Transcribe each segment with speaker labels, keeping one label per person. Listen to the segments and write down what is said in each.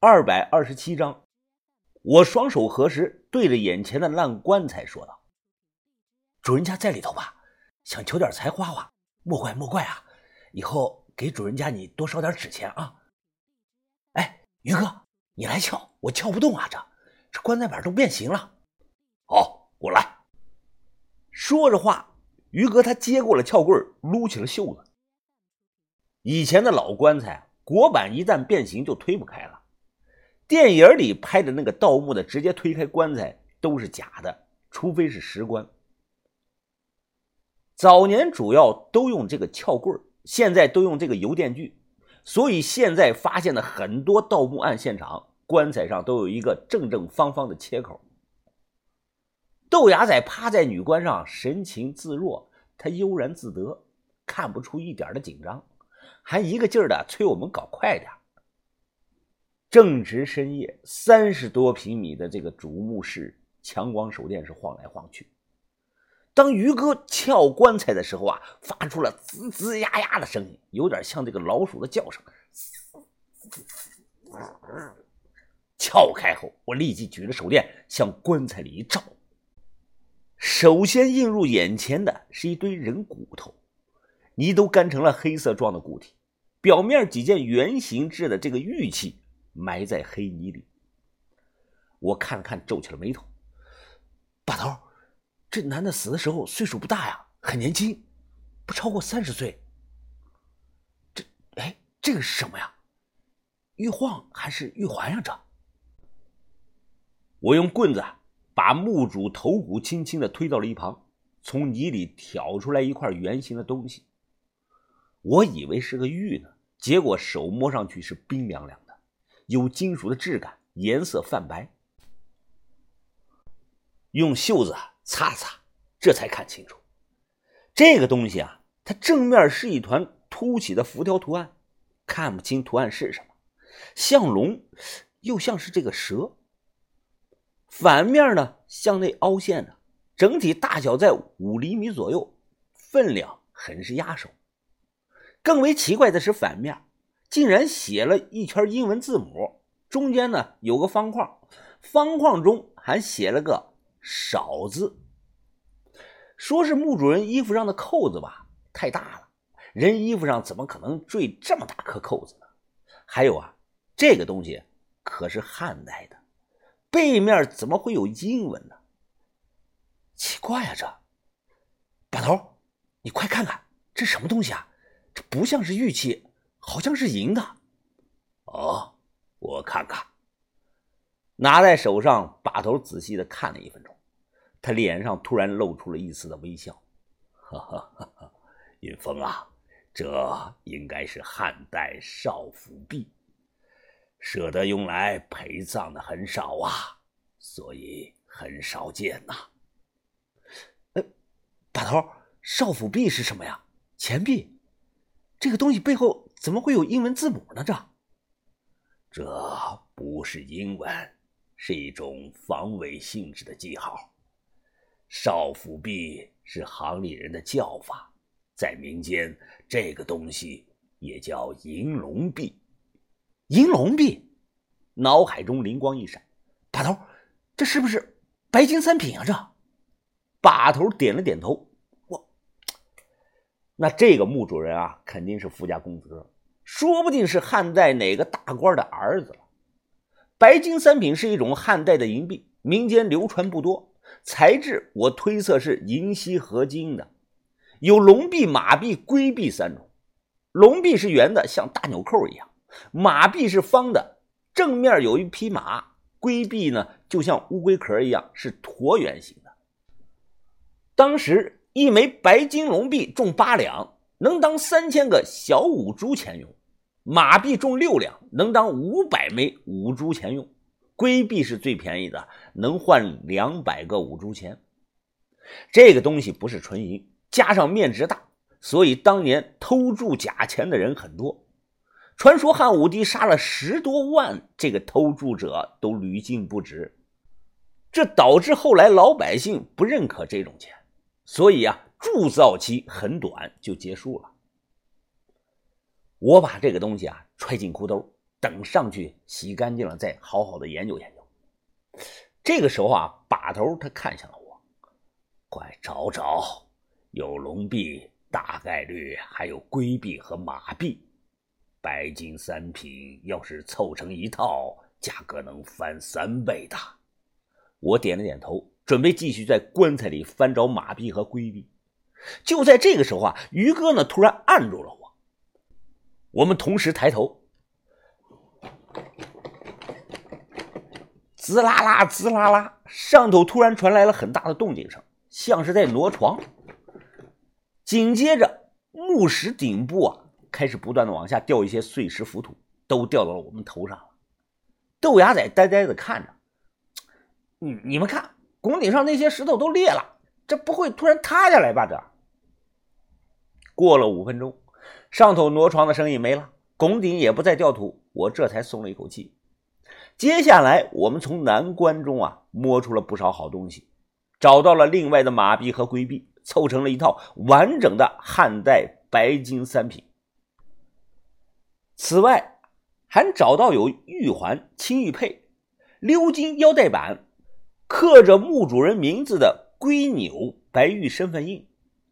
Speaker 1: 二百二十七章，我双手合十，对着眼前的烂棺材说道：“主人家在里头吧？想求点财花花，莫怪莫怪啊！以后给主人家你多烧点纸钱啊！”哎，于哥，你来撬，我撬不动啊！这这棺材板都变形了。
Speaker 2: 好，我来。
Speaker 1: 说着话，于哥他接过了撬棍，撸起了袖子。以前的老棺材，椁板一旦变形就推不开了。电影里拍的那个盗墓的，直接推开棺材都是假的，除非是石棺。早年主要都用这个撬棍现在都用这个油电锯，所以现在发现的很多盗墓案现场，棺材上都有一个正正方方的切口。豆芽仔趴在女棺上，神情自若，他悠然自得，看不出一点的紧张，还一个劲儿的催我们搞快点。正值深夜，三十多平米的这个主墓室，强光手电是晃来晃去。当于哥撬棺材的时候啊，发出了吱吱呀呀的声音，有点像这个老鼠的叫声。撬开后，我立即举着手电向棺材里一照。首先映入眼前的是一堆人骨头，泥都干成了黑色状的固体，表面几件圆形制的这个玉器。埋在黑泥里，我看了看，皱起了眉头。把头，这男的死的时候岁数不大呀，很年轻，不超过三十岁。这，哎，这个是什么呀？玉晃还是玉环呀？这。我用棍子把墓主头骨轻轻的推到了一旁，从泥里挑出来一块圆形的东西。我以为是个玉呢，结果手摸上去是冰凉凉。有金属的质感，颜色泛白。用袖子擦擦，这才看清楚，这个东西啊，它正面是一团凸起的浮雕图案，看不清图案是什么，像龙，又像是这个蛇。反面呢，向内凹陷的，整体大小在五厘米左右，分量很是压手。更为奇怪的是反面。竟然写了一圈英文字母，中间呢有个方框，方框中还写了个“少”字。说是墓主人衣服上的扣子吧，太大了，人衣服上怎么可能坠这么大颗扣子呢？还有啊，这个东西可是汉代的，背面怎么会有英文呢？奇怪呀，这把头，你快看看，这什么东西啊？这不像是玉器。好像是银的，
Speaker 2: 哦，我看看。
Speaker 1: 拿在手上，把头仔细的看了一分钟，他脸上突然露出了一丝的微笑。
Speaker 2: 哈哈哈哈云峰啊，这应该是汉代少府币，舍得用来陪葬的很少啊，所以很少见呐。
Speaker 1: 呃，把头，少府币是什么呀？钱币？这个东西背后？怎么会有英文字母呢？这，
Speaker 2: 这不是英文，是一种防伪性质的记号。少府币是行里人的叫法，在民间，这个东西也叫银龙币。
Speaker 1: 银龙币，脑海中灵光一闪，把头，这是不是白金三品啊？这，把头点了点头。那这个墓主人啊，肯定是富家公子，说不定是汉代哪个大官的儿子了。白金三品是一种汉代的银币，民间流传不多，材质我推测是银锡合金的，有龙币、马币、龟币三种。龙币是圆的，像大纽扣一样；马币是方的，正面有一匹马；龟币呢，就像乌龟壳一样，是椭圆形的。当时。一枚白金龙币重八两，能当三千个小五铢钱用；马币重六两，能当五百枚五铢钱用；龟币是最便宜的，能换两百个五铢钱。这个东西不是纯银，加上面值大，所以当年偷铸假钱的人很多。传说汉武帝杀了十多万这个偷铸者，都屡禁不止，这导致后来老百姓不认可这种钱。所以啊，铸造期很短就结束了。我把这个东西啊揣进裤兜，等上去洗干净了再好好的研究研究。这个时候啊，把头他看向了我，
Speaker 2: 快找找，有龙币，大概率还有龟币和马币，白金三品要是凑成一套，价格能翻三倍的。
Speaker 1: 我点了点头，准备继续在棺材里翻找马币和龟币。就在这个时候啊，于哥呢突然按住了我。我们同时抬头，滋啦啦，滋啦啦，上头突然传来了很大的动静声，像是在挪床。紧接着，墓室顶部啊开始不断的往下掉一些碎石浮土，都掉到了我们头上了。豆芽仔呆呆的看着，你你们看，拱顶上那些石头都裂了。这不会突然塌下来吧？这过了五分钟，上头挪床的声音没了，拱顶也不再掉土，我这才松了一口气。接下来，我们从南关中啊摸出了不少好东西，找到了另外的马币和龟币，凑成了一套完整的汉代白金三品。此外，还找到有玉环、青玉佩、鎏金腰带板，刻着墓主人名字的。龟钮白玉身份印，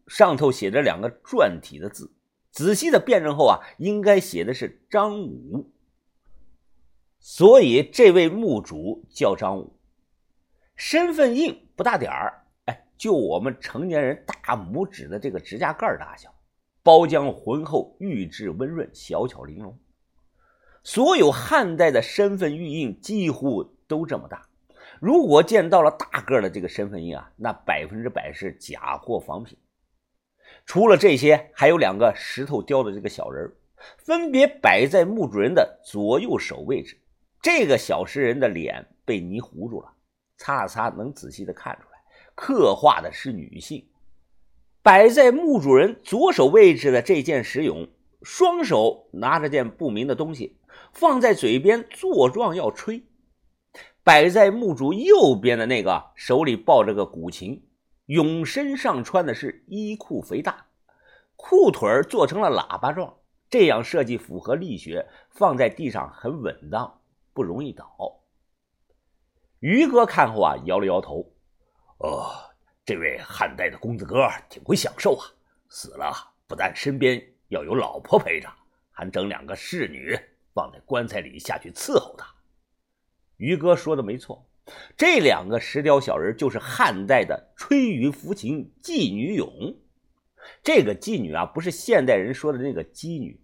Speaker 1: 上头写着两个篆体的字，仔细的辨认后啊，应该写的是张武，所以这位墓主叫张武。身份印不大点儿，哎，就我们成年人大拇指的这个指甲盖大小，包浆浑厚，玉质温润，小巧玲珑。所有汉代的身份玉印几乎都这么大。如果见到了大个的这个身份印啊，那百分之百是假货仿品。除了这些，还有两个石头雕的这个小人分别摆在墓主人的左右手位置。这个小石人的脸被泥糊住了，擦了擦能仔细的看出来，刻画的是女性。摆在墓主人左手位置的这件石俑，双手拿着件不明的东西，放在嘴边作状要吹。摆在墓主右边的那个手里抱着个古琴，俑身上穿的是衣裤肥大，裤腿做成了喇叭状，这样设计符合力学，放在地上很稳当，不容易倒。于哥看后啊，摇了摇头：“
Speaker 2: 哦，这位汉代的公子哥挺会享受啊，死了不但身边要有老婆陪着，还整两个侍女放在棺材里下去伺候他。”
Speaker 1: 于哥说的没错，这两个石雕小人就是汉代的吹竽抚琴妓女俑。这个妓女啊，不是现代人说的那个妓女，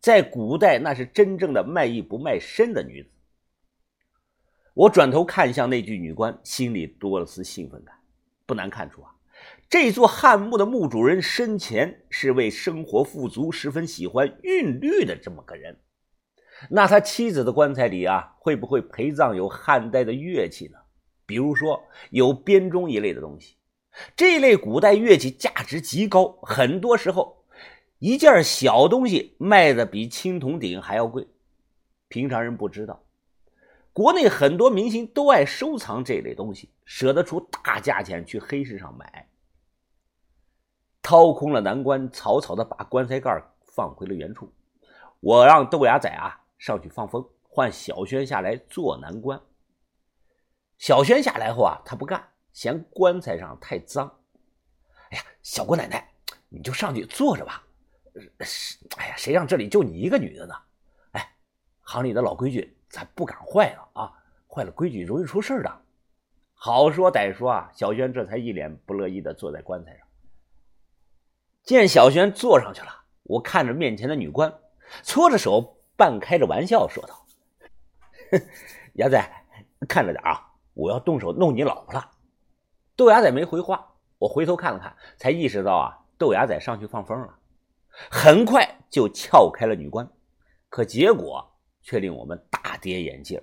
Speaker 1: 在古代那是真正的卖艺不卖身的女子。我转头看向那具女棺，心里多了丝兴奋感。不难看出啊，这座汉墓的墓主人生前是位生活富足、十分喜欢韵律的这么个人。那他妻子的棺材里啊，会不会陪葬有汉代的乐器呢？比如说有编钟一类的东西。这类古代乐器价值极高，很多时候一件小东西卖的比青铜鼎还要贵。平常人不知道，国内很多明星都爱收藏这类东西，舍得出大价钱去黑市上买。掏空了南棺，草草的把棺材盖放回了原处。我让豆芽仔啊。上去放风，换小轩下来做南关。小轩下来后啊，他不干，嫌棺材上太脏。哎呀，小姑奶奶，你就上去坐着吧。哎呀，谁让这里就你一个女的呢？哎，行里的老规矩，咱不敢坏了啊！坏了规矩容易出事的。好说歹说啊，小轩这才一脸不乐意的坐在棺材上。见小轩坐上去了，我看着面前的女官，搓着手。半开着玩笑说道：“牙仔，看着点啊，我要动手弄你老婆了。”豆芽仔没回话，我回头看了看，才意识到啊，豆芽仔上去放风了，很快就撬开了女棺，可结果却令我们大跌眼镜。